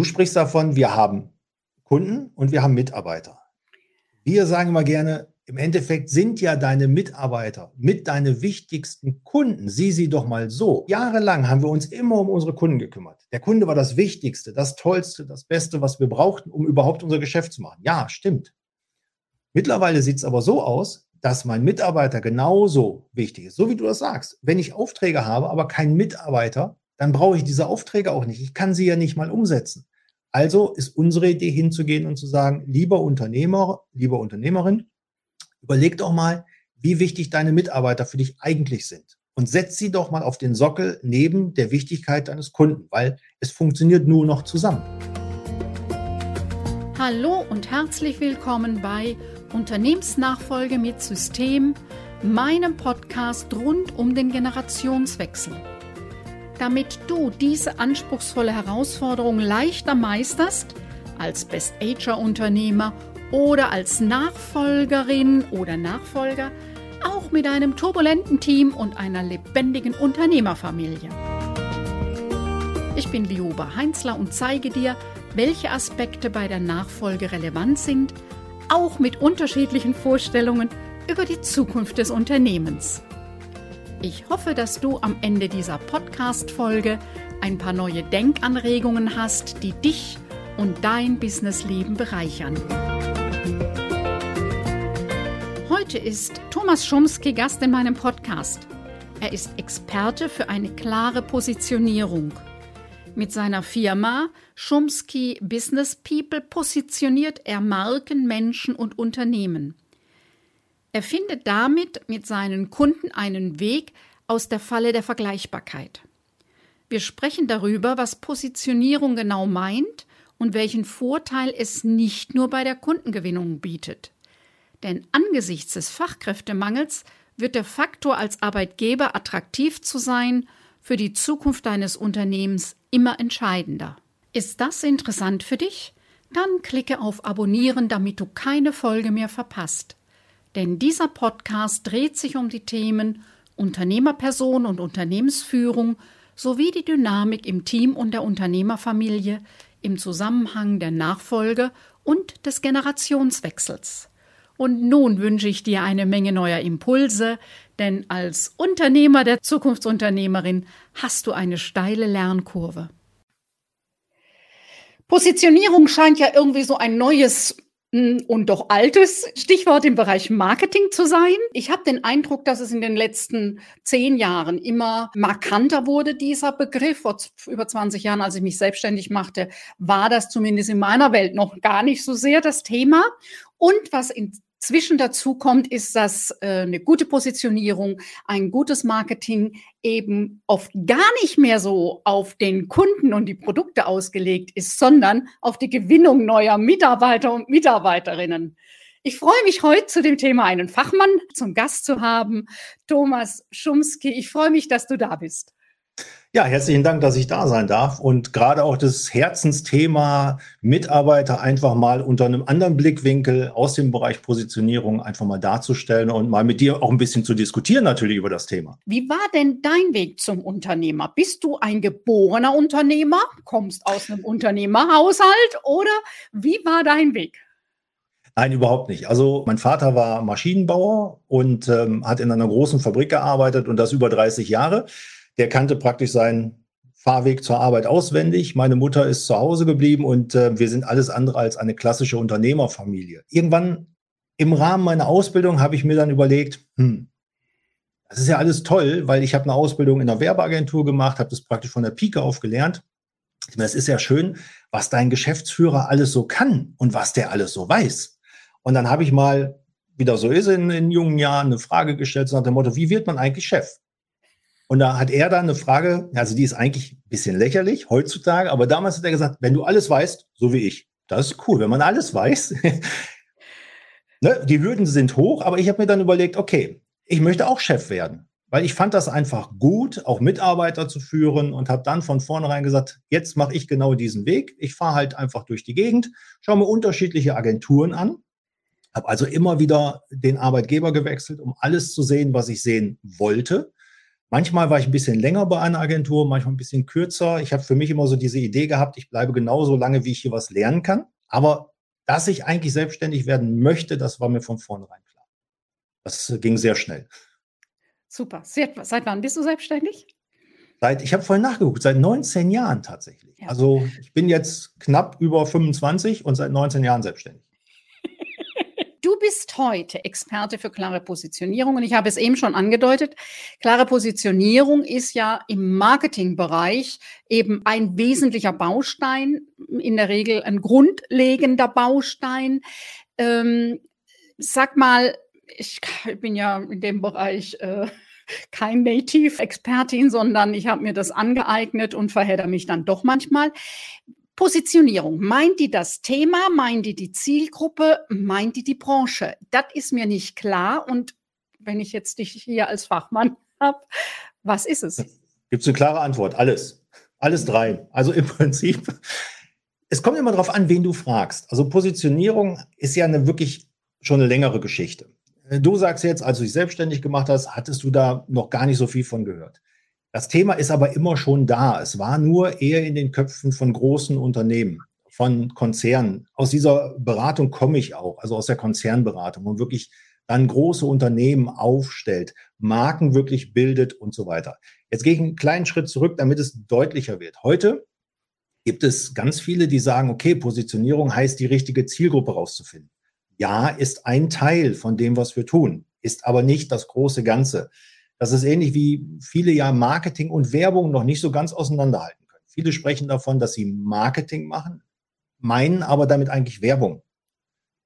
Du sprichst davon, wir haben Kunden und wir haben Mitarbeiter. Wir sagen immer gerne, im Endeffekt sind ja deine Mitarbeiter mit deine wichtigsten Kunden. Sieh sie doch mal so. Jahrelang haben wir uns immer um unsere Kunden gekümmert. Der Kunde war das Wichtigste, das Tollste, das Beste, was wir brauchten, um überhaupt unser Geschäft zu machen. Ja, stimmt. Mittlerweile sieht es aber so aus, dass mein Mitarbeiter genauso wichtig ist. So wie du das sagst. Wenn ich Aufträge habe, aber keinen Mitarbeiter, dann brauche ich diese Aufträge auch nicht. Ich kann sie ja nicht mal umsetzen. Also ist unsere Idee hinzugehen und zu sagen, lieber Unternehmer, lieber Unternehmerin, überleg doch mal, wie wichtig deine Mitarbeiter für dich eigentlich sind. Und setz sie doch mal auf den Sockel neben der Wichtigkeit deines Kunden, weil es funktioniert nur noch zusammen. Hallo und herzlich willkommen bei Unternehmensnachfolge mit System, meinem Podcast rund um den Generationswechsel. Damit du diese anspruchsvolle Herausforderung leichter meisterst, als Best-Ager-Unternehmer oder als Nachfolgerin oder Nachfolger, auch mit einem turbulenten Team und einer lebendigen Unternehmerfamilie. Ich bin Lioba Heinzler und zeige dir, welche Aspekte bei der Nachfolge relevant sind, auch mit unterschiedlichen Vorstellungen über die Zukunft des Unternehmens. Ich hoffe, dass du am Ende dieser Podcast-Folge ein paar neue Denkanregungen hast, die dich und dein Businessleben bereichern. Heute ist Thomas Schumski Gast in meinem Podcast. Er ist Experte für eine klare Positionierung. Mit seiner Firma Schumski Business People positioniert er Marken, Menschen und Unternehmen. Er findet damit mit seinen Kunden einen Weg aus der Falle der Vergleichbarkeit. Wir sprechen darüber, was Positionierung genau meint und welchen Vorteil es nicht nur bei der Kundengewinnung bietet. Denn angesichts des Fachkräftemangels wird der Faktor als Arbeitgeber attraktiv zu sein für die Zukunft deines Unternehmens immer entscheidender. Ist das interessant für dich? Dann klicke auf Abonnieren, damit du keine Folge mehr verpasst. Denn dieser Podcast dreht sich um die Themen Unternehmerperson und Unternehmensführung sowie die Dynamik im Team und der Unternehmerfamilie im Zusammenhang der Nachfolge und des Generationswechsels. Und nun wünsche ich dir eine Menge neuer Impulse, denn als Unternehmer der Zukunftsunternehmerin hast du eine steile Lernkurve. Positionierung scheint ja irgendwie so ein neues und doch altes Stichwort im Bereich Marketing zu sein. Ich habe den Eindruck, dass es in den letzten zehn Jahren immer markanter wurde, dieser Begriff. Vor über 20 Jahren, als ich mich selbstständig machte, war das zumindest in meiner Welt noch gar nicht so sehr das Thema. Und was in Zwischen dazu kommt, ist, dass äh, eine gute Positionierung, ein gutes Marketing eben oft gar nicht mehr so auf den Kunden und die Produkte ausgelegt ist, sondern auf die Gewinnung neuer Mitarbeiter und Mitarbeiterinnen. Ich freue mich heute zu dem Thema einen Fachmann zum Gast zu haben, Thomas Schumski. Ich freue mich, dass du da bist. Ja, herzlichen Dank, dass ich da sein darf und gerade auch das Herzensthema Mitarbeiter einfach mal unter einem anderen Blickwinkel aus dem Bereich Positionierung einfach mal darzustellen und mal mit dir auch ein bisschen zu diskutieren natürlich über das Thema. Wie war denn dein Weg zum Unternehmer? Bist du ein geborener Unternehmer, kommst aus einem Unternehmerhaushalt oder wie war dein Weg? Nein, überhaupt nicht. Also mein Vater war Maschinenbauer und ähm, hat in einer großen Fabrik gearbeitet und das über 30 Jahre. Der kannte praktisch seinen Fahrweg zur Arbeit auswendig. Meine Mutter ist zu Hause geblieben und äh, wir sind alles andere als eine klassische Unternehmerfamilie. Irgendwann im Rahmen meiner Ausbildung habe ich mir dann überlegt, hm, das ist ja alles toll, weil ich habe eine Ausbildung in einer Werbeagentur gemacht, habe das praktisch von der Pike auf gelernt. Es ist ja schön, was dein Geschäftsführer alles so kann und was der alles so weiß. Und dann habe ich mal, wie das so ist in, in jungen Jahren, eine Frage gestellt, nach dem Motto, wie wird man eigentlich Chef? Und da hat er dann eine Frage, also die ist eigentlich ein bisschen lächerlich heutzutage, aber damals hat er gesagt, wenn du alles weißt, so wie ich, das ist cool, wenn man alles weiß. ne, die Hürden sind hoch, aber ich habe mir dann überlegt, okay, ich möchte auch Chef werden, weil ich fand das einfach gut, auch Mitarbeiter zu führen und habe dann von vornherein gesagt, jetzt mache ich genau diesen Weg. Ich fahre halt einfach durch die Gegend, schaue mir unterschiedliche Agenturen an, habe also immer wieder den Arbeitgeber gewechselt, um alles zu sehen, was ich sehen wollte Manchmal war ich ein bisschen länger bei einer Agentur, manchmal ein bisschen kürzer. Ich habe für mich immer so diese Idee gehabt, ich bleibe genauso lange, wie ich hier was lernen kann. Aber dass ich eigentlich selbstständig werden möchte, das war mir von vornherein klar. Das ging sehr schnell. Super. Seit, seit wann bist du selbstständig? Seit, ich habe vorhin nachgeguckt, seit 19 Jahren tatsächlich. Ja. Also ich bin jetzt knapp über 25 und seit 19 Jahren selbstständig. Bist heute Experte für klare Positionierung und ich habe es eben schon angedeutet. Klare Positionierung ist ja im Marketingbereich eben ein wesentlicher Baustein, in der Regel ein grundlegender Baustein. Ähm, sag mal, ich bin ja in dem Bereich äh, kein Native-Expertin, sondern ich habe mir das angeeignet und verhedder mich dann doch manchmal. Positionierung, meint die das Thema, meint die die Zielgruppe, meint die die Branche? Das ist mir nicht klar. Und wenn ich jetzt dich hier als Fachmann habe, was ist es? Gibt es eine klare Antwort? Alles. Alles drei. Also im Prinzip, es kommt immer darauf an, wen du fragst. Also Positionierung ist ja eine wirklich schon eine längere Geschichte. Du sagst jetzt, als du dich selbstständig gemacht hast, hattest du da noch gar nicht so viel von gehört. Das Thema ist aber immer schon da. Es war nur eher in den Köpfen von großen Unternehmen, von Konzernen. Aus dieser Beratung komme ich auch, also aus der Konzernberatung, wo wirklich dann große Unternehmen aufstellt, Marken wirklich bildet und so weiter. Jetzt gehe ich einen kleinen Schritt zurück, damit es deutlicher wird. Heute gibt es ganz viele, die sagen, okay, Positionierung heißt, die richtige Zielgruppe rauszufinden. Ja, ist ein Teil von dem, was wir tun, ist aber nicht das große Ganze. Das ist ähnlich wie viele ja Marketing und Werbung noch nicht so ganz auseinanderhalten können. Viele sprechen davon, dass sie Marketing machen, meinen aber damit eigentlich Werbung.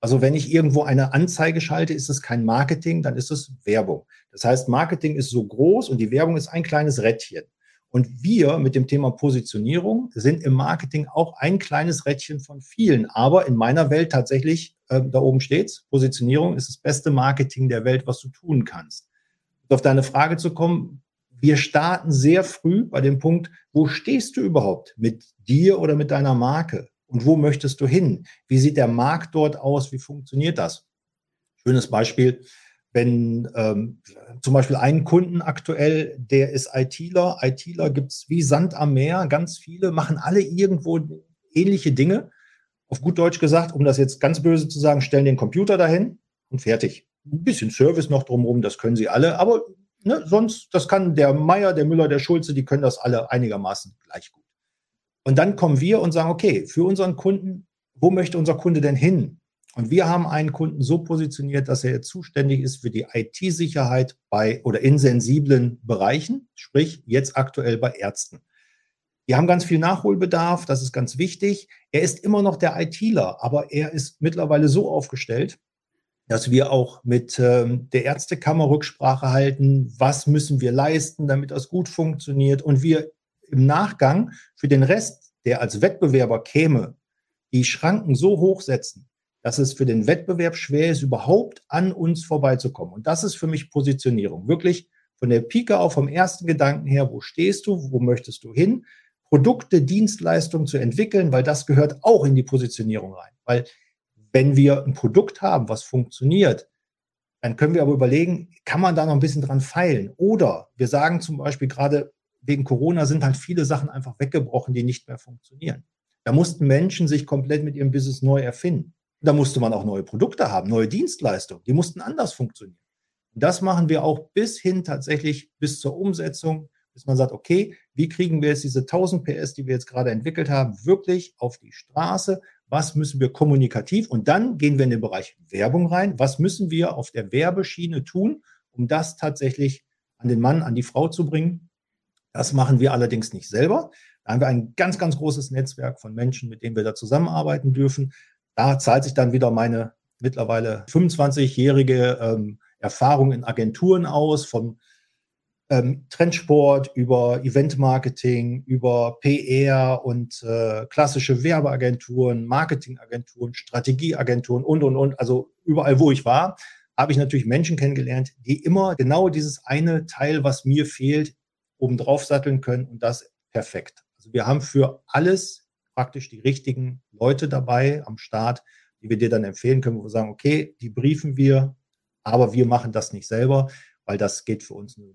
Also wenn ich irgendwo eine Anzeige schalte, ist es kein Marketing, dann ist es Werbung. Das heißt, Marketing ist so groß und die Werbung ist ein kleines Rädchen. Und wir mit dem Thema Positionierung sind im Marketing auch ein kleines Rädchen von vielen. Aber in meiner Welt tatsächlich, äh, da oben steht's, Positionierung ist das beste Marketing der Welt, was du tun kannst auf deine Frage zu kommen, wir starten sehr früh bei dem Punkt, wo stehst du überhaupt mit dir oder mit deiner Marke? Und wo möchtest du hin? Wie sieht der Markt dort aus? Wie funktioniert das? Schönes Beispiel, wenn ähm, zum Beispiel einen Kunden aktuell, der ist ITler. ITler gibt es wie Sand am Meer, ganz viele, machen alle irgendwo ähnliche Dinge. Auf gut Deutsch gesagt, um das jetzt ganz böse zu sagen, stellen den Computer dahin und fertig ein bisschen Service noch drumherum, das können sie alle, aber ne, sonst, das kann der Meier, der Müller, der Schulze, die können das alle einigermaßen gleich gut. Und dann kommen wir und sagen, okay, für unseren Kunden, wo möchte unser Kunde denn hin? Und wir haben einen Kunden so positioniert, dass er zuständig ist für die IT-Sicherheit bei oder in sensiblen Bereichen, sprich jetzt aktuell bei Ärzten. Die haben ganz viel Nachholbedarf, das ist ganz wichtig. Er ist immer noch der ITler, aber er ist mittlerweile so aufgestellt, dass wir auch mit ähm, der Ärztekammer Rücksprache halten, was müssen wir leisten, damit das gut funktioniert und wir im Nachgang für den Rest, der als Wettbewerber käme, die Schranken so hoch setzen, dass es für den Wettbewerb schwer ist, überhaupt an uns vorbeizukommen. Und das ist für mich Positionierung. Wirklich von der Pike auf, vom ersten Gedanken her, wo stehst du, wo möchtest du hin, Produkte, Dienstleistungen zu entwickeln, weil das gehört auch in die Positionierung rein. Weil wenn wir ein Produkt haben, was funktioniert, dann können wir aber überlegen, kann man da noch ein bisschen dran feilen? Oder wir sagen zum Beispiel gerade wegen Corona sind halt viele Sachen einfach weggebrochen, die nicht mehr funktionieren. Da mussten Menschen sich komplett mit ihrem Business neu erfinden. Da musste man auch neue Produkte haben, neue Dienstleistungen. Die mussten anders funktionieren. Und das machen wir auch bis hin tatsächlich bis zur Umsetzung, bis man sagt, okay, wie kriegen wir jetzt diese 1000 PS, die wir jetzt gerade entwickelt haben, wirklich auf die Straße? Was müssen wir kommunikativ und dann gehen wir in den Bereich Werbung rein. Was müssen wir auf der Werbeschiene tun, um das tatsächlich an den Mann, an die Frau zu bringen? Das machen wir allerdings nicht selber. Da haben wir ein ganz, ganz großes Netzwerk von Menschen, mit denen wir da zusammenarbeiten dürfen. Da zahlt sich dann wieder meine mittlerweile 25-jährige ähm, Erfahrung in Agenturen aus, von ähm, Trendsport, über Eventmarketing, über PR und äh, klassische Werbeagenturen, Marketingagenturen, Strategieagenturen und, und, und. Also überall, wo ich war, habe ich natürlich Menschen kennengelernt, die immer genau dieses eine Teil, was mir fehlt, obendrauf satteln können und das perfekt. Also wir haben für alles praktisch die richtigen Leute dabei am Start, die wir dir dann empfehlen können, wo wir sagen, okay, die briefen wir, aber wir machen das nicht selber, weil das geht für uns nur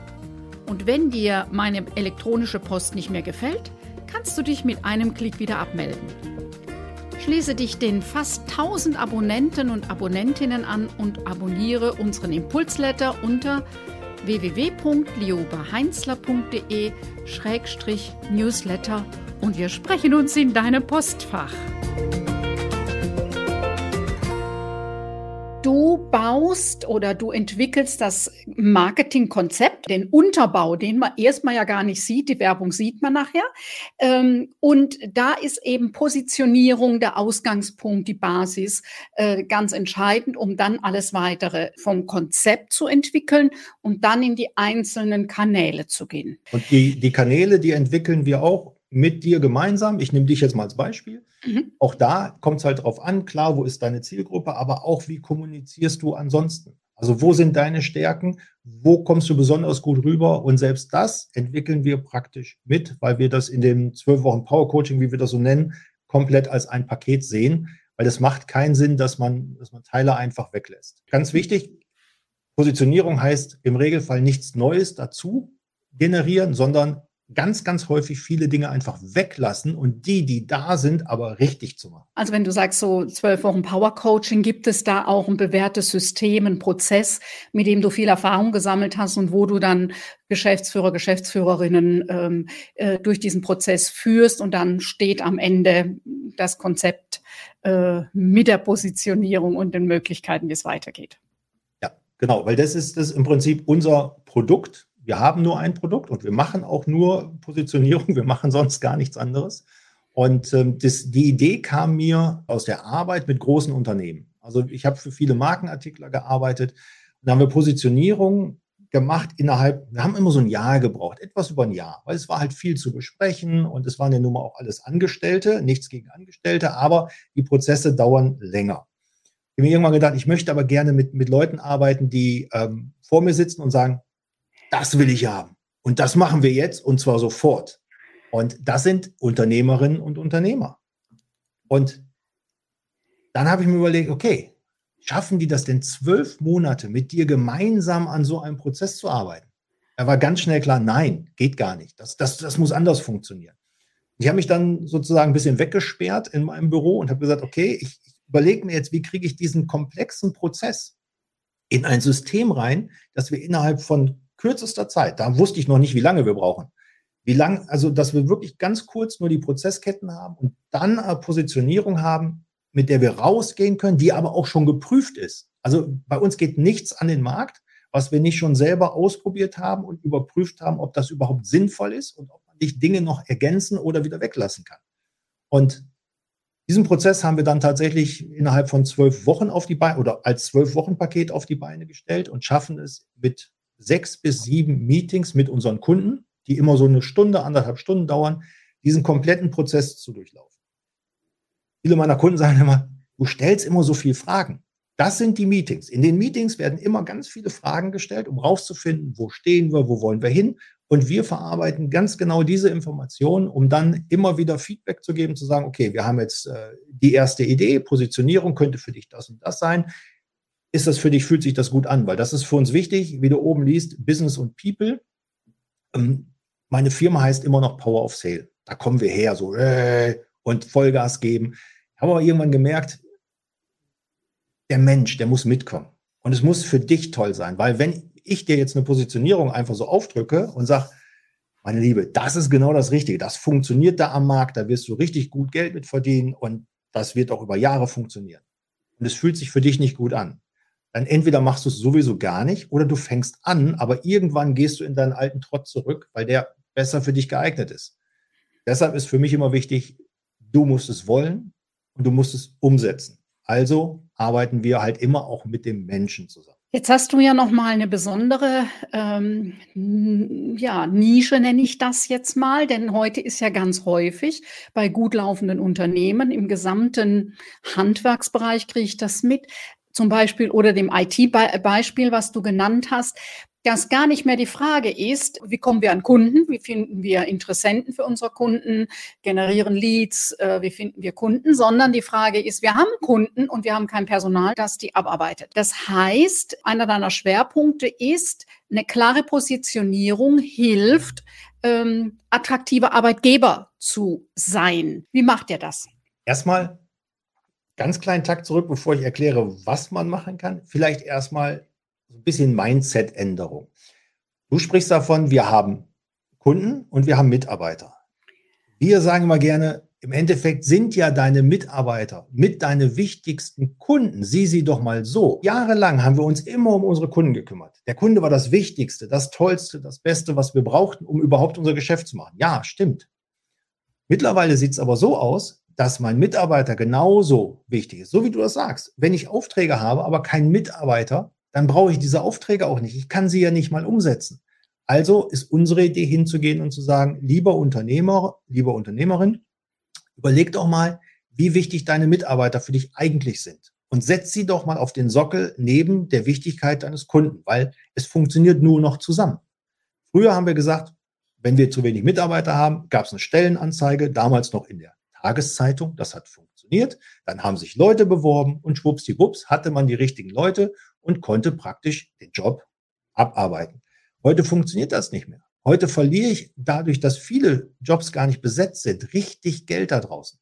Und wenn dir meine elektronische Post nicht mehr gefällt, kannst du dich mit einem Klick wieder abmelden. Schließe dich den fast 1000 Abonnenten und Abonnentinnen an und abonniere unseren Impulsletter unter www.liobaheinzler.de-newsletter und wir sprechen uns in deinem Postfach. Du baust oder du entwickelst das Marketingkonzept, den Unterbau, den man erstmal ja gar nicht sieht, die Werbung sieht man nachher. Ähm, und da ist eben Positionierung der Ausgangspunkt, die Basis äh, ganz entscheidend, um dann alles weitere vom Konzept zu entwickeln und dann in die einzelnen Kanäle zu gehen. Und die, die Kanäle, die entwickeln wir auch mit dir gemeinsam. Ich nehme dich jetzt mal als Beispiel. Mhm. Auch da kommt es halt drauf an, klar, wo ist deine Zielgruppe, aber auch wie kommunizierst du ansonsten? Also wo sind deine Stärken? Wo kommst du besonders gut rüber? Und selbst das entwickeln wir praktisch mit, weil wir das in dem zwölf Wochen Power Coaching, wie wir das so nennen, komplett als ein Paket sehen, weil es macht keinen Sinn, dass man, dass man Teile einfach weglässt. Ganz wichtig, Positionierung heißt im Regelfall nichts Neues dazu generieren, sondern ganz, ganz häufig viele Dinge einfach weglassen und die, die da sind, aber richtig zu machen. Also wenn du sagst, so zwölf Wochen Power Coaching, gibt es da auch ein bewährtes System, ein Prozess, mit dem du viel Erfahrung gesammelt hast und wo du dann Geschäftsführer, Geschäftsführerinnen ähm, äh, durch diesen Prozess führst und dann steht am Ende das Konzept äh, mit der Positionierung und den Möglichkeiten, wie es weitergeht. Ja, genau, weil das ist das im Prinzip unser Produkt, wir haben nur ein Produkt und wir machen auch nur Positionierung, wir machen sonst gar nichts anderes. Und ähm, das, die Idee kam mir aus der Arbeit mit großen Unternehmen. Also ich habe für viele Markenartikler gearbeitet da haben wir Positionierung gemacht innerhalb, wir haben immer so ein Jahr gebraucht, etwas über ein Jahr, weil es war halt viel zu besprechen und es waren ja nun mal auch alles Angestellte, nichts gegen Angestellte, aber die Prozesse dauern länger. Ich habe mir irgendwann gedacht, ich möchte aber gerne mit, mit Leuten arbeiten, die ähm, vor mir sitzen und sagen, das will ich haben. Und das machen wir jetzt und zwar sofort. Und das sind Unternehmerinnen und Unternehmer. Und dann habe ich mir überlegt, okay, schaffen die das denn zwölf Monate mit dir gemeinsam an so einem Prozess zu arbeiten? Da war ganz schnell klar, nein, geht gar nicht. Das, das, das muss anders funktionieren. Ich habe mich dann sozusagen ein bisschen weggesperrt in meinem Büro und habe gesagt, okay, ich, ich überlege mir jetzt, wie kriege ich diesen komplexen Prozess in ein System rein, dass wir innerhalb von kürzester Zeit, da wusste ich noch nicht, wie lange wir brauchen. Wie lang, also dass wir wirklich ganz kurz nur die Prozessketten haben und dann eine Positionierung haben, mit der wir rausgehen können, die aber auch schon geprüft ist. Also bei uns geht nichts an den Markt, was wir nicht schon selber ausprobiert haben und überprüft haben, ob das überhaupt sinnvoll ist und ob man nicht Dinge noch ergänzen oder wieder weglassen kann. Und diesen Prozess haben wir dann tatsächlich innerhalb von zwölf Wochen auf die Beine oder als zwölf Wochen Paket auf die Beine gestellt und schaffen es mit sechs bis sieben Meetings mit unseren Kunden, die immer so eine Stunde, anderthalb Stunden dauern, diesen kompletten Prozess zu durchlaufen. Viele meiner Kunden sagen immer, du stellst immer so viele Fragen. Das sind die Meetings. In den Meetings werden immer ganz viele Fragen gestellt, um rauszufinden, wo stehen wir, wo wollen wir hin. Und wir verarbeiten ganz genau diese Informationen, um dann immer wieder Feedback zu geben, zu sagen, okay, wir haben jetzt äh, die erste Idee, Positionierung könnte für dich das und das sein ist das für dich, fühlt sich das gut an? Weil das ist für uns wichtig, wie du oben liest, Business und People. Ähm, meine Firma heißt immer noch Power of Sale. Da kommen wir her, so äh, und Vollgas geben. Habe aber irgendwann gemerkt, der Mensch, der muss mitkommen. Und es muss für dich toll sein, weil wenn ich dir jetzt eine Positionierung einfach so aufdrücke und sage, meine Liebe, das ist genau das Richtige, das funktioniert da am Markt, da wirst du richtig gut Geld mit verdienen und das wird auch über Jahre funktionieren. Und es fühlt sich für dich nicht gut an dann entweder machst du es sowieso gar nicht oder du fängst an, aber irgendwann gehst du in deinen alten Trott zurück, weil der besser für dich geeignet ist. Deshalb ist für mich immer wichtig, du musst es wollen und du musst es umsetzen. Also arbeiten wir halt immer auch mit dem Menschen zusammen. Jetzt hast du ja noch mal eine besondere ähm, ja, Nische, nenne ich das jetzt mal, denn heute ist ja ganz häufig bei gut laufenden Unternehmen im gesamten Handwerksbereich kriege ich das mit, zum Beispiel oder dem IT-Beispiel, was du genannt hast, dass gar nicht mehr die Frage ist, wie kommen wir an Kunden, wie finden wir Interessenten für unsere Kunden, generieren Leads, äh, wie finden wir Kunden, sondern die Frage ist, wir haben Kunden und wir haben kein Personal, das die abarbeitet. Das heißt, einer deiner Schwerpunkte ist, eine klare Positionierung hilft, ähm, attraktive Arbeitgeber zu sein. Wie macht ihr das? Erstmal ganz kleinen Takt zurück, bevor ich erkläre, was man machen kann. Vielleicht erstmal ein bisschen Mindset-Änderung. Du sprichst davon, wir haben Kunden und wir haben Mitarbeiter. Wir sagen immer gerne, im Endeffekt sind ja deine Mitarbeiter mit deine wichtigsten Kunden. Sieh sie doch mal so. Jahrelang haben wir uns immer um unsere Kunden gekümmert. Der Kunde war das Wichtigste, das Tollste, das Beste, was wir brauchten, um überhaupt unser Geschäft zu machen. Ja, stimmt. Mittlerweile sieht es aber so aus, dass mein Mitarbeiter genauso wichtig ist. So wie du das sagst. Wenn ich Aufträge habe, aber keinen Mitarbeiter, dann brauche ich diese Aufträge auch nicht. Ich kann sie ja nicht mal umsetzen. Also ist unsere Idee hinzugehen und zu sagen, lieber Unternehmer, lieber Unternehmerin, überleg doch mal, wie wichtig deine Mitarbeiter für dich eigentlich sind. Und setz sie doch mal auf den Sockel neben der Wichtigkeit deines Kunden, weil es funktioniert nur noch zusammen. Früher haben wir gesagt, wenn wir zu wenig Mitarbeiter haben, gab es eine Stellenanzeige, damals noch in der Tageszeitung. Das hat funktioniert. Dann haben sich Leute beworben und schwuppsdiwupps hatte man die richtigen Leute und konnte praktisch den Job abarbeiten. Heute funktioniert das nicht mehr. Heute verliere ich dadurch, dass viele Jobs gar nicht besetzt sind, richtig Geld da draußen.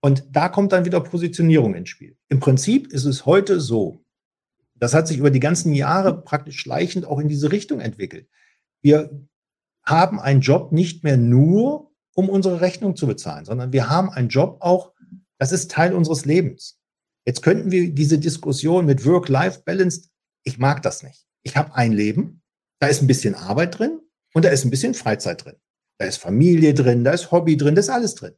Und da kommt dann wieder Positionierung ins Spiel. Im Prinzip ist es heute so, das hat sich über die ganzen Jahre praktisch schleichend auch in diese Richtung entwickelt. Wir haben einen Job nicht mehr nur, um unsere Rechnung zu bezahlen, sondern wir haben einen Job auch, das ist Teil unseres Lebens. Jetzt könnten wir diese Diskussion mit Work-Life-Balance, ich mag das nicht. Ich habe ein Leben, da ist ein bisschen Arbeit drin und da ist ein bisschen Freizeit drin. Da ist Familie drin, da ist Hobby drin, da ist alles drin.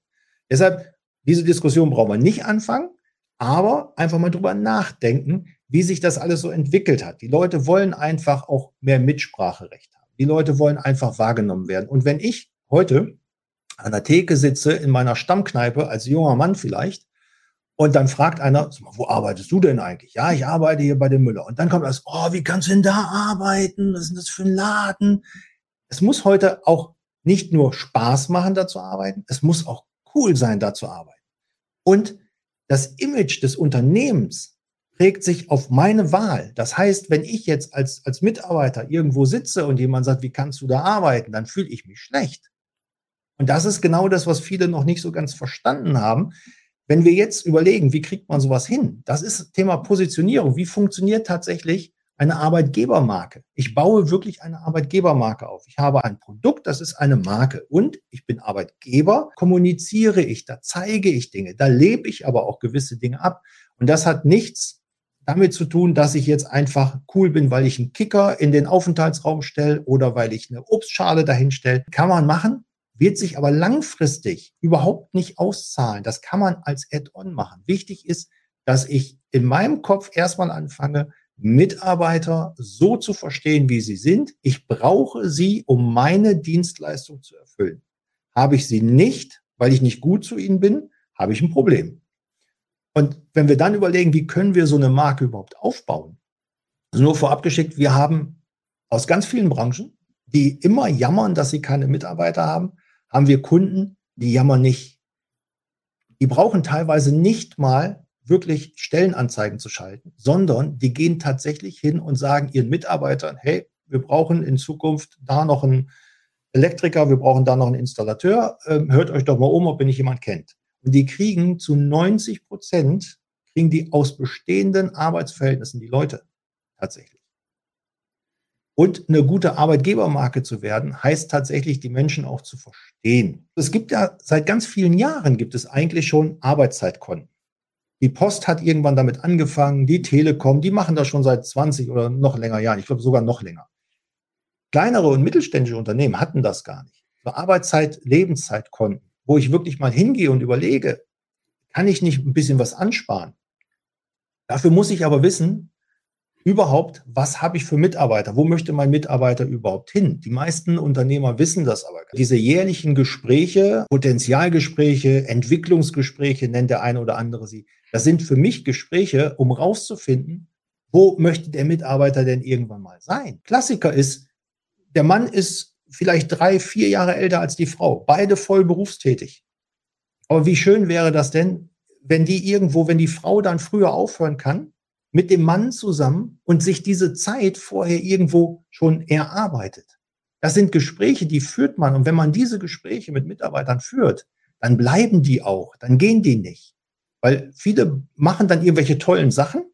Deshalb, diese Diskussion brauchen wir nicht anfangen, aber einfach mal drüber nachdenken, wie sich das alles so entwickelt hat. Die Leute wollen einfach auch mehr Mitspracherecht haben. Die Leute wollen einfach wahrgenommen werden. Und wenn ich heute an der Theke sitze in meiner Stammkneipe als junger Mann vielleicht und dann fragt einer, wo arbeitest du denn eigentlich? Ja, ich arbeite hier bei dem Müller. Und dann kommt das, oh, wie kannst du denn da arbeiten? Was ist denn das für ein Laden? Es muss heute auch nicht nur Spaß machen, da zu arbeiten, es muss auch cool sein, da zu arbeiten. Und das Image des Unternehmens prägt sich auf meine Wahl. Das heißt, wenn ich jetzt als, als Mitarbeiter irgendwo sitze und jemand sagt, wie kannst du da arbeiten, dann fühle ich mich schlecht. Und das ist genau das, was viele noch nicht so ganz verstanden haben. Wenn wir jetzt überlegen, wie kriegt man sowas hin? Das ist Thema Positionierung. Wie funktioniert tatsächlich eine Arbeitgebermarke? Ich baue wirklich eine Arbeitgebermarke auf. Ich habe ein Produkt, das ist eine Marke und ich bin Arbeitgeber, kommuniziere ich, da zeige ich Dinge, da lebe ich aber auch gewisse Dinge ab. Und das hat nichts damit zu tun, dass ich jetzt einfach cool bin, weil ich einen Kicker in den Aufenthaltsraum stelle oder weil ich eine Obstschale dahin stelle. Kann man machen, wird sich aber langfristig überhaupt nicht auszahlen. Das kann man als Add-on machen. Wichtig ist, dass ich in meinem Kopf erstmal anfange, Mitarbeiter so zu verstehen, wie sie sind. Ich brauche sie, um meine Dienstleistung zu erfüllen. Habe ich sie nicht, weil ich nicht gut zu ihnen bin, habe ich ein Problem. Und wenn wir dann überlegen, wie können wir so eine Marke überhaupt aufbauen? Also nur vorab geschickt, wir haben aus ganz vielen Branchen, die immer jammern, dass sie keine Mitarbeiter haben, haben wir Kunden, die jammern nicht. Die brauchen teilweise nicht mal wirklich Stellenanzeigen zu schalten, sondern die gehen tatsächlich hin und sagen ihren Mitarbeitern, hey, wir brauchen in Zukunft da noch einen Elektriker, wir brauchen da noch einen Installateur, ähm, hört euch doch mal um, ob ihr nicht jemand kennt. Und die kriegen zu 90 Prozent, kriegen die aus bestehenden Arbeitsverhältnissen die Leute tatsächlich. Und eine gute Arbeitgebermarke zu werden, heißt tatsächlich, die Menschen auch zu verstehen. Es gibt ja seit ganz vielen Jahren gibt es eigentlich schon Arbeitszeitkonten. Die Post hat irgendwann damit angefangen, die Telekom, die machen das schon seit 20 oder noch länger Jahren. Ich glaube sogar noch länger. Kleinere und mittelständische Unternehmen hatten das gar nicht. So Arbeitszeit, Lebenszeitkonten, wo ich wirklich mal hingehe und überlege, kann ich nicht ein bisschen was ansparen? Dafür muss ich aber wissen, überhaupt, was habe ich für Mitarbeiter? Wo möchte mein Mitarbeiter überhaupt hin? Die meisten Unternehmer wissen das aber. Diese jährlichen Gespräche, Potenzialgespräche, Entwicklungsgespräche, nennt der eine oder andere sie. Das sind für mich Gespräche, um rauszufinden, wo möchte der Mitarbeiter denn irgendwann mal sein? Klassiker ist, der Mann ist vielleicht drei, vier Jahre älter als die Frau, beide voll berufstätig. Aber wie schön wäre das denn, wenn die irgendwo, wenn die Frau dann früher aufhören kann, mit dem Mann zusammen und sich diese Zeit vorher irgendwo schon erarbeitet. Das sind Gespräche, die führt man. Und wenn man diese Gespräche mit Mitarbeitern führt, dann bleiben die auch, dann gehen die nicht. Weil viele machen dann irgendwelche tollen Sachen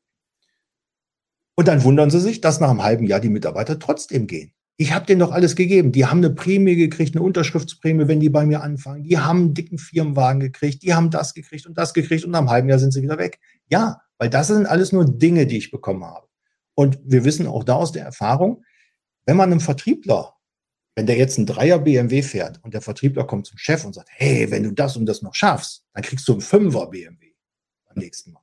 und dann wundern sie sich, dass nach einem halben Jahr die Mitarbeiter trotzdem gehen. Ich habe denen doch alles gegeben. Die haben eine Prämie gekriegt, eine Unterschriftsprämie, wenn die bei mir anfangen. Die haben einen dicken Firmenwagen gekriegt, die haben das gekriegt und das gekriegt und nach einem halben Jahr sind sie wieder weg. Ja, weil das sind alles nur Dinge, die ich bekommen habe. Und wir wissen auch da aus der Erfahrung, wenn man einem Vertriebler, wenn der jetzt ein Dreier BMW fährt und der Vertriebler kommt zum Chef und sagt, hey, wenn du das und das noch schaffst, dann kriegst du einen Fünfer BMW beim nächsten Mal.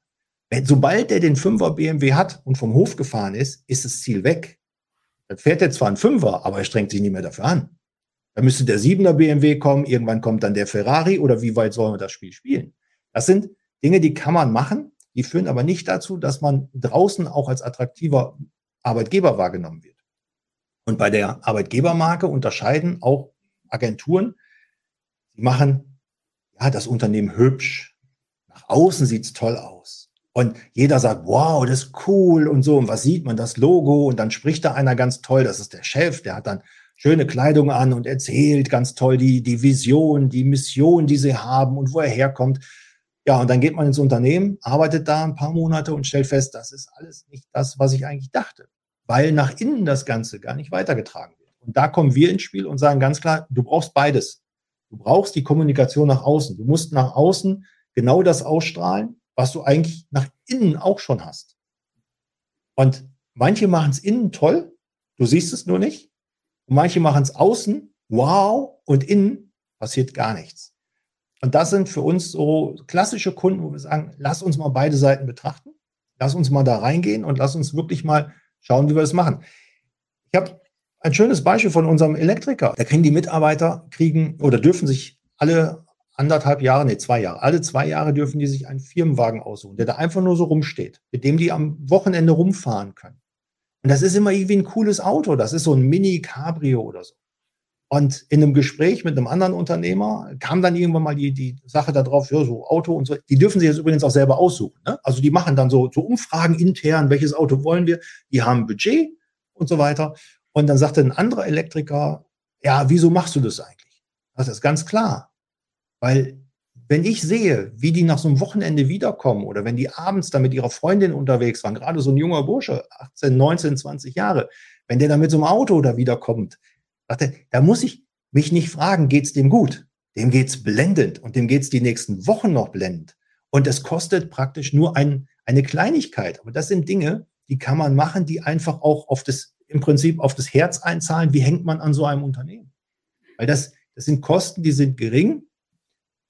Wenn, sobald der den Fünfer BMW hat und vom Hof gefahren ist, ist das Ziel weg. Dann fährt er zwar einen Fünfer, aber er strengt sich nicht mehr dafür an. Dann müsste der Siebener BMW kommen, irgendwann kommt dann der Ferrari oder wie weit sollen wir das Spiel spielen? Das sind Dinge, die kann man machen, die führen aber nicht dazu, dass man draußen auch als attraktiver Arbeitgeber wahrgenommen wird. Und bei der Arbeitgebermarke unterscheiden auch Agenturen, die machen ja das Unternehmen hübsch. Nach außen sieht es toll aus. Und jeder sagt, wow, das ist cool und so. Und was sieht man? Das Logo. Und dann spricht da einer ganz toll, das ist der Chef, der hat dann schöne Kleidung an und erzählt ganz toll die, die Vision, die Mission, die sie haben und wo er herkommt. Ja, und dann geht man ins Unternehmen, arbeitet da ein paar Monate und stellt fest, das ist alles nicht das, was ich eigentlich dachte, weil nach innen das Ganze gar nicht weitergetragen wird. Und da kommen wir ins Spiel und sagen ganz klar, du brauchst beides. Du brauchst die Kommunikation nach außen. Du musst nach außen genau das ausstrahlen, was du eigentlich nach innen auch schon hast. Und manche machen es innen toll, du siehst es nur nicht. Und manche machen es außen, wow, und innen passiert gar nichts. Und das sind für uns so klassische Kunden, wo wir sagen, lass uns mal beide Seiten betrachten. Lass uns mal da reingehen und lass uns wirklich mal schauen, wie wir das machen. Ich habe ein schönes Beispiel von unserem Elektriker. Da kriegen die Mitarbeiter, kriegen oder dürfen sich alle anderthalb Jahre, nee, zwei Jahre, alle zwei Jahre dürfen die sich einen Firmenwagen aussuchen, der da einfach nur so rumsteht, mit dem die am Wochenende rumfahren können. Und das ist immer irgendwie ein cooles Auto. Das ist so ein Mini-Cabrio oder so. Und in einem Gespräch mit einem anderen Unternehmer kam dann irgendwann mal die, die Sache darauf, ja, so Auto und so. Die dürfen sich jetzt übrigens auch selber aussuchen. Ne? Also die machen dann so, so Umfragen intern, welches Auto wollen wir. Die haben Budget und so weiter. Und dann sagte ein anderer Elektriker, ja, wieso machst du das eigentlich? Das ist ganz klar. Weil wenn ich sehe, wie die nach so einem Wochenende wiederkommen oder wenn die abends da mit ihrer Freundin unterwegs waren, gerade so ein junger Bursche, 18, 19, 20 Jahre, wenn der da mit so einem Auto da wiederkommt, Sagte, da muss ich mich nicht fragen, geht's dem gut? Dem geht's blendend und dem geht's die nächsten Wochen noch blendend. Und es kostet praktisch nur ein, eine Kleinigkeit. Aber das sind Dinge, die kann man machen, die einfach auch auf das, im Prinzip auf das Herz einzahlen. Wie hängt man an so einem Unternehmen? Weil das, das sind Kosten, die sind gering,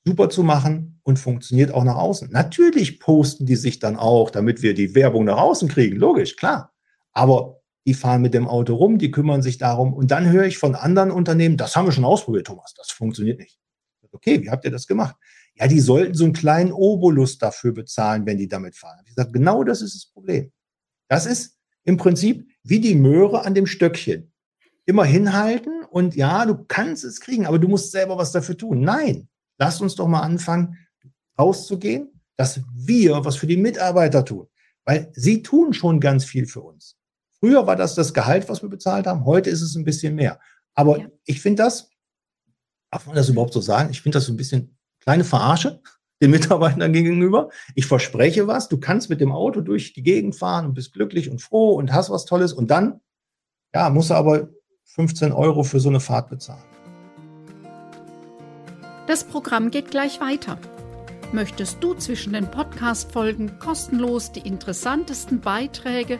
super zu machen und funktioniert auch nach außen. Natürlich posten die sich dann auch, damit wir die Werbung nach außen kriegen. Logisch, klar. Aber die fahren mit dem Auto rum, die kümmern sich darum. Und dann höre ich von anderen Unternehmen, das haben wir schon ausprobiert, Thomas, das funktioniert nicht. Okay, wie habt ihr das gemacht? Ja, die sollten so einen kleinen Obolus dafür bezahlen, wenn die damit fahren. Ich sage, genau das ist das Problem. Das ist im Prinzip wie die Möhre an dem Stöckchen. Immer hinhalten und ja, du kannst es kriegen, aber du musst selber was dafür tun. Nein, lass uns doch mal anfangen, rauszugehen, dass wir was für die Mitarbeiter tun. Weil sie tun schon ganz viel für uns. Früher war das das Gehalt, was wir bezahlt haben. Heute ist es ein bisschen mehr. Aber ja. ich finde das, darf man das überhaupt so sagen? Ich finde das so ein bisschen kleine Verarsche den Mitarbeitern gegenüber. Ich verspreche was, du kannst mit dem Auto durch die Gegend fahren und bist glücklich und froh und hast was Tolles und dann, ja, musst du aber 15 Euro für so eine Fahrt bezahlen. Das Programm geht gleich weiter. Möchtest du zwischen den Podcast-Folgen kostenlos die interessantesten Beiträge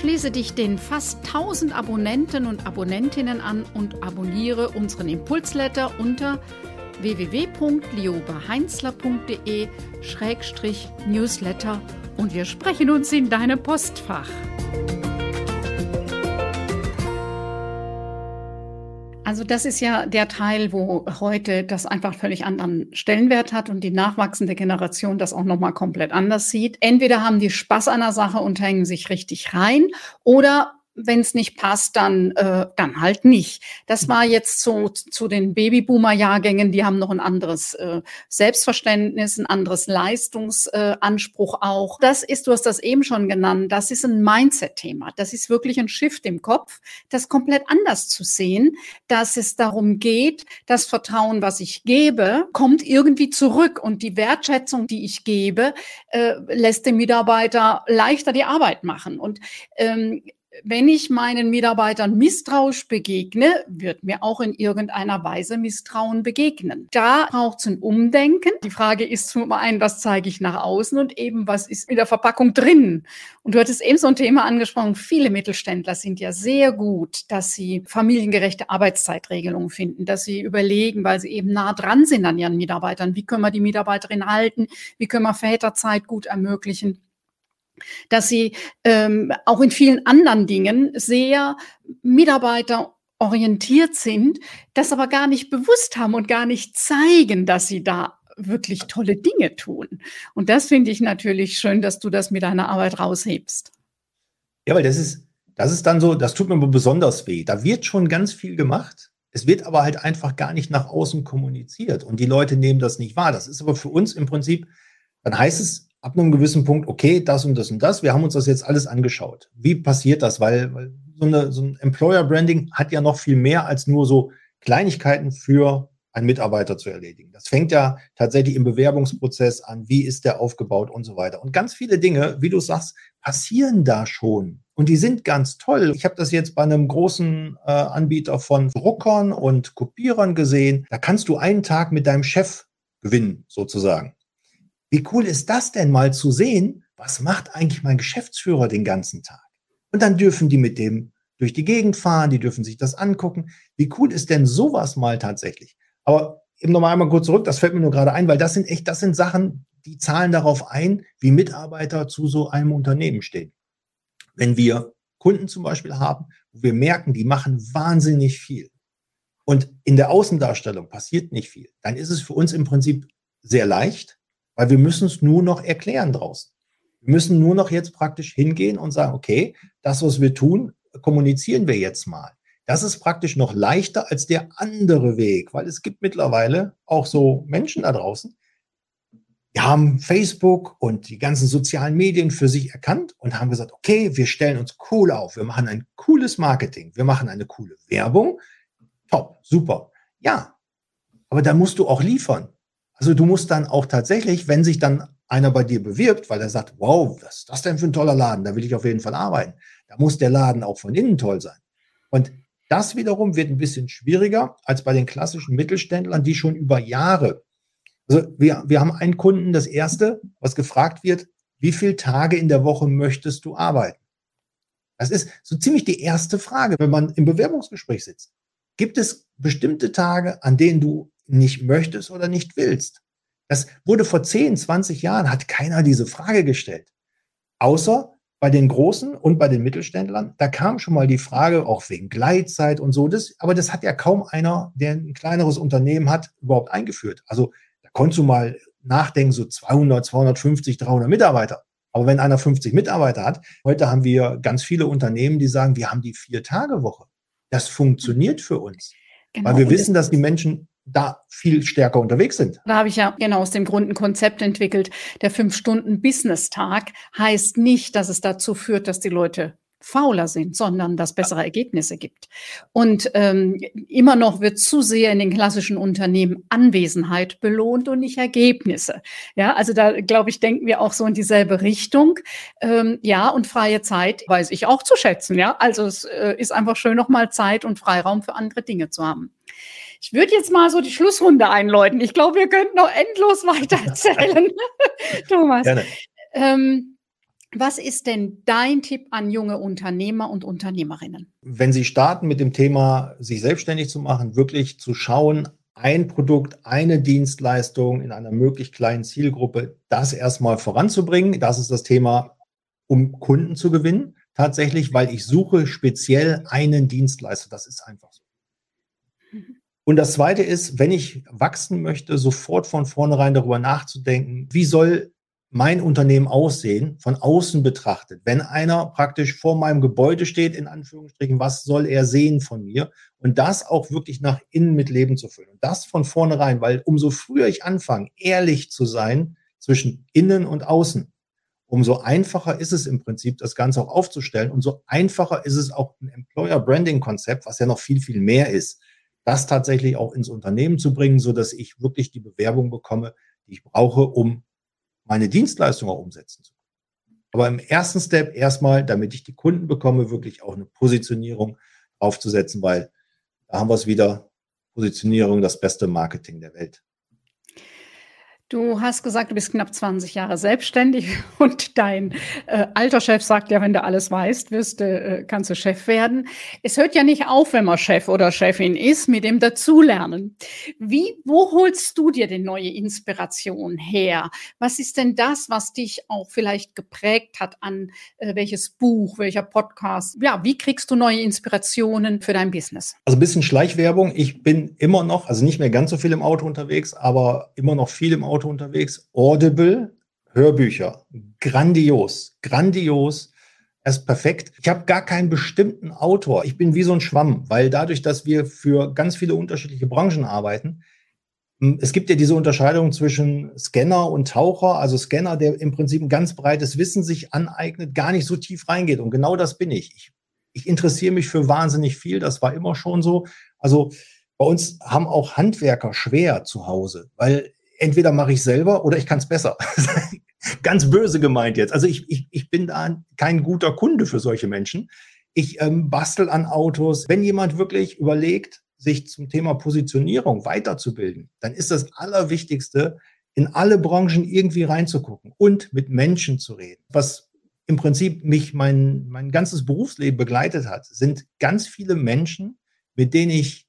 Schließe dich den fast 1000 Abonnenten und Abonnentinnen an und abonniere unseren Impulsletter unter www.liobaheinzler.de-newsletter und wir sprechen uns in deinem Postfach. Also das ist ja der Teil, wo heute das einfach völlig anderen Stellenwert hat und die nachwachsende Generation das auch nochmal komplett anders sieht. Entweder haben die Spaß an der Sache und hängen sich richtig rein oder wenn es nicht passt, dann, äh, dann halt nicht. Das war jetzt so zu den Babyboomer-Jahrgängen, die haben noch ein anderes äh, Selbstverständnis, ein anderes Leistungsanspruch äh, auch. Das ist, du hast das eben schon genannt, das ist ein Mindset-Thema. Das ist wirklich ein Shift im Kopf, das komplett anders zu sehen, dass es darum geht, das Vertrauen, was ich gebe, kommt irgendwie zurück und die Wertschätzung, die ich gebe, äh, lässt dem Mitarbeiter leichter die Arbeit machen. Und ähm, wenn ich meinen Mitarbeitern misstrauisch begegne, wird mir auch in irgendeiner Weise Misstrauen begegnen. Da braucht es ein Umdenken. Die Frage ist zum einen, was zeige ich nach außen und eben, was ist in der Verpackung drin? Und du hattest eben so ein Thema angesprochen. Viele Mittelständler sind ja sehr gut, dass sie familiengerechte Arbeitszeitregelungen finden, dass sie überlegen, weil sie eben nah dran sind an ihren Mitarbeitern, wie können wir die Mitarbeiterin halten, wie können wir Väterzeit gut ermöglichen dass sie ähm, auch in vielen anderen Dingen sehr mitarbeiterorientiert sind, das aber gar nicht bewusst haben und gar nicht zeigen, dass sie da wirklich tolle Dinge tun. Und das finde ich natürlich schön, dass du das mit deiner Arbeit raushebst. Ja, weil das ist, das ist dann so, das tut mir besonders weh. Da wird schon ganz viel gemacht. Es wird aber halt einfach gar nicht nach außen kommuniziert und die Leute nehmen das nicht wahr. Das ist aber für uns im Prinzip, dann heißt es, ab einem gewissen Punkt, okay, das und das und das, wir haben uns das jetzt alles angeschaut. Wie passiert das? Weil, weil so, eine, so ein Employer Branding hat ja noch viel mehr als nur so Kleinigkeiten für einen Mitarbeiter zu erledigen. Das fängt ja tatsächlich im Bewerbungsprozess an, wie ist der aufgebaut und so weiter. Und ganz viele Dinge, wie du sagst, passieren da schon. Und die sind ganz toll. Ich habe das jetzt bei einem großen äh, Anbieter von Druckern und Kopierern gesehen. Da kannst du einen Tag mit deinem Chef gewinnen, sozusagen. Wie cool ist das denn mal zu sehen, was macht eigentlich mein Geschäftsführer den ganzen Tag? Und dann dürfen die mit dem durch die Gegend fahren, die dürfen sich das angucken. Wie cool ist denn sowas mal tatsächlich? Aber eben nochmal einmal kurz zurück, das fällt mir nur gerade ein, weil das sind echt, das sind Sachen, die zahlen darauf ein, wie Mitarbeiter zu so einem Unternehmen stehen. Wenn wir Kunden zum Beispiel haben, wo wir merken, die machen wahnsinnig viel und in der Außendarstellung passiert nicht viel, dann ist es für uns im Prinzip sehr leicht, weil wir müssen es nur noch erklären draußen. Wir müssen nur noch jetzt praktisch hingehen und sagen, okay, das, was wir tun, kommunizieren wir jetzt mal. Das ist praktisch noch leichter als der andere Weg, weil es gibt mittlerweile auch so Menschen da draußen, die haben Facebook und die ganzen sozialen Medien für sich erkannt und haben gesagt, okay, wir stellen uns cool auf, wir machen ein cooles Marketing, wir machen eine coole Werbung. Top, super. Ja, aber da musst du auch liefern. Also du musst dann auch tatsächlich, wenn sich dann einer bei dir bewirbt, weil er sagt, wow, was ist das denn für ein toller Laden, da will ich auf jeden Fall arbeiten, da muss der Laden auch von innen toll sein. Und das wiederum wird ein bisschen schwieriger als bei den klassischen Mittelständlern, die schon über Jahre, also wir, wir haben einen Kunden, das erste, was gefragt wird, wie viele Tage in der Woche möchtest du arbeiten? Das ist so ziemlich die erste Frage, wenn man im Bewerbungsgespräch sitzt. Gibt es bestimmte Tage, an denen du nicht möchtest oder nicht willst. Das wurde vor 10, 20 Jahren, hat keiner diese Frage gestellt. Außer bei den Großen und bei den Mittelständlern, da kam schon mal die Frage, auch wegen Gleitzeit und so, das, aber das hat ja kaum einer, der ein kleineres Unternehmen hat, überhaupt eingeführt. Also da konntest du mal nachdenken, so 200, 250, 300 Mitarbeiter. Aber wenn einer 50 Mitarbeiter hat, heute haben wir ganz viele Unternehmen, die sagen, wir haben die Vier-Tage-Woche. Das funktioniert für uns. Genau. Weil wir wissen, dass die Menschen da viel stärker unterwegs sind. Da habe ich ja genau aus dem Grund ein Konzept entwickelt. Der Fünf-Stunden-Business-Tag heißt nicht, dass es dazu führt, dass die Leute fauler sind, sondern dass bessere Ergebnisse gibt. Und ähm, immer noch wird zu sehr in den klassischen Unternehmen Anwesenheit belohnt und nicht Ergebnisse. Ja, also da glaube ich, denken wir auch so in dieselbe Richtung. Ähm, ja, und freie Zeit weiß ich auch zu schätzen. Ja, also es äh, ist einfach schön, nochmal Zeit und Freiraum für andere Dinge zu haben. Ich würde jetzt mal so die Schlussrunde einläuten. Ich glaube, wir könnten noch endlos weiter erzählen. Thomas. Ähm, was ist denn dein Tipp an junge Unternehmer und Unternehmerinnen? Wenn sie starten mit dem Thema, sich selbstständig zu machen, wirklich zu schauen, ein Produkt, eine Dienstleistung in einer möglichst kleinen Zielgruppe, das erstmal voranzubringen. Das ist das Thema, um Kunden zu gewinnen. Tatsächlich, weil ich suche speziell einen Dienstleister. Das ist einfach so. Und das Zweite ist, wenn ich wachsen möchte, sofort von vornherein darüber nachzudenken, wie soll mein Unternehmen aussehen, von außen betrachtet. Wenn einer praktisch vor meinem Gebäude steht, in Anführungsstrichen, was soll er sehen von mir? Und das auch wirklich nach innen mit Leben zu füllen. Und das von vornherein, weil umso früher ich anfange, ehrlich zu sein zwischen innen und außen, umso einfacher ist es im Prinzip, das Ganze auch aufzustellen. Und so einfacher ist es auch ein Employer Branding Konzept, was ja noch viel, viel mehr ist, das tatsächlich auch ins Unternehmen zu bringen, so dass ich wirklich die Bewerbung bekomme, die ich brauche, um meine Dienstleistung auch umsetzen zu können. Aber im ersten Step erstmal, damit ich die Kunden bekomme, wirklich auch eine Positionierung aufzusetzen, weil da haben wir es wieder, Positionierung, das beste Marketing der Welt. Du hast gesagt, du bist knapp 20 Jahre selbstständig und dein äh, alter Chef sagt ja, wenn du alles weißt, wirst, äh, kannst du Chef werden. Es hört ja nicht auf, wenn man Chef oder Chefin ist, mit dem Dazulernen. Wie, wo holst du dir denn neue Inspiration her? Was ist denn das, was dich auch vielleicht geprägt hat an äh, welches Buch, welcher Podcast? Ja, wie kriegst du neue Inspirationen für dein Business? Also ein bisschen Schleichwerbung. Ich bin immer noch, also nicht mehr ganz so viel im Auto unterwegs, aber immer noch viel im Auto Auto unterwegs. Audible, Hörbücher. Grandios, grandios. Er ist perfekt. Ich habe gar keinen bestimmten Autor. Ich bin wie so ein Schwamm, weil dadurch, dass wir für ganz viele unterschiedliche Branchen arbeiten, hm, es gibt ja diese Unterscheidung zwischen Scanner und Taucher. Also Scanner, der im Prinzip ein ganz breites Wissen sich aneignet, gar nicht so tief reingeht. Und genau das bin ich. Ich, ich interessiere mich für wahnsinnig viel. Das war immer schon so. Also bei uns haben auch Handwerker schwer zu Hause, weil entweder mache ich selber oder ich kann es besser. Ganz böse gemeint jetzt. Also ich, ich, ich bin da kein guter Kunde für solche Menschen. Ich ähm, bastel an Autos. Wenn jemand wirklich überlegt, sich zum Thema Positionierung weiterzubilden, dann ist das Allerwichtigste, in alle Branchen irgendwie reinzugucken und mit Menschen zu reden. Was im Prinzip mich mein, mein ganzes Berufsleben begleitet hat, sind ganz viele Menschen, mit denen ich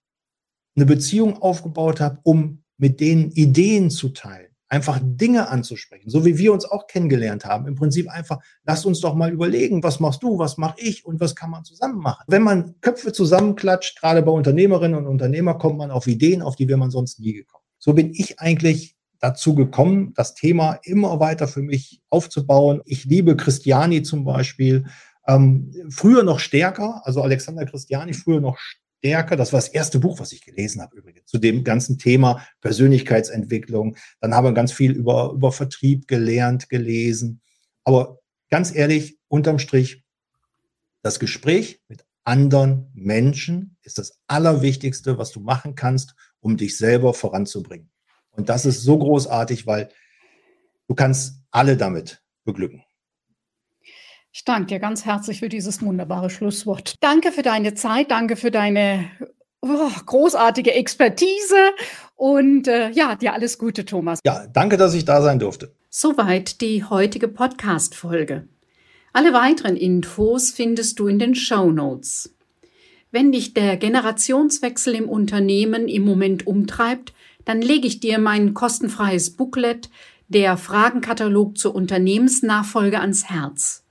eine Beziehung aufgebaut habe, um mit denen Ideen zu teilen, einfach Dinge anzusprechen, so wie wir uns auch kennengelernt haben. Im Prinzip einfach, lass uns doch mal überlegen, was machst du, was mache ich und was kann man zusammen machen. Wenn man Köpfe zusammenklatscht, gerade bei Unternehmerinnen und Unternehmer, kommt man auf Ideen, auf die wäre man sonst nie gekommen. So bin ich eigentlich dazu gekommen, das Thema immer weiter für mich aufzubauen. Ich liebe Christiani zum Beispiel. Ähm, früher noch stärker, also Alexander Christiani früher noch stärker. Das war das erste Buch, was ich gelesen habe übrigens, zu dem ganzen Thema Persönlichkeitsentwicklung. Dann haben wir ganz viel über, über Vertrieb gelernt, gelesen. Aber ganz ehrlich, unterm Strich, das Gespräch mit anderen Menschen ist das Allerwichtigste, was du machen kannst, um dich selber voranzubringen. Und das ist so großartig, weil du kannst alle damit beglücken. Ich danke dir ganz herzlich für dieses wunderbare Schlusswort. Danke für deine Zeit, danke für deine oh, großartige Expertise und äh, ja, dir alles Gute, Thomas. Ja, danke, dass ich da sein durfte. Soweit die heutige Podcast-Folge. Alle weiteren Infos findest du in den Show Notes. Wenn dich der Generationswechsel im Unternehmen im Moment umtreibt, dann lege ich dir mein kostenfreies Booklet, der Fragenkatalog zur Unternehmensnachfolge ans Herz.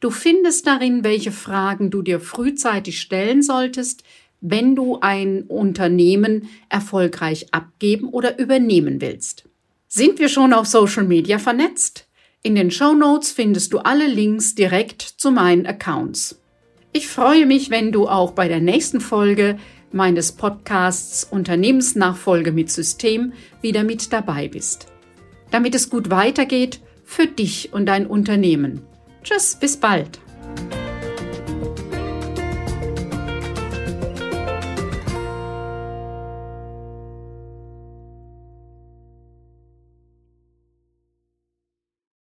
Du findest darin, welche Fragen du dir frühzeitig stellen solltest, wenn du ein Unternehmen erfolgreich abgeben oder übernehmen willst. Sind wir schon auf Social Media vernetzt? In den Show Notes findest du alle Links direkt zu meinen Accounts. Ich freue mich, wenn du auch bei der nächsten Folge meines Podcasts Unternehmensnachfolge mit System wieder mit dabei bist. Damit es gut weitergeht für dich und dein Unternehmen. Tschüss, bis bald.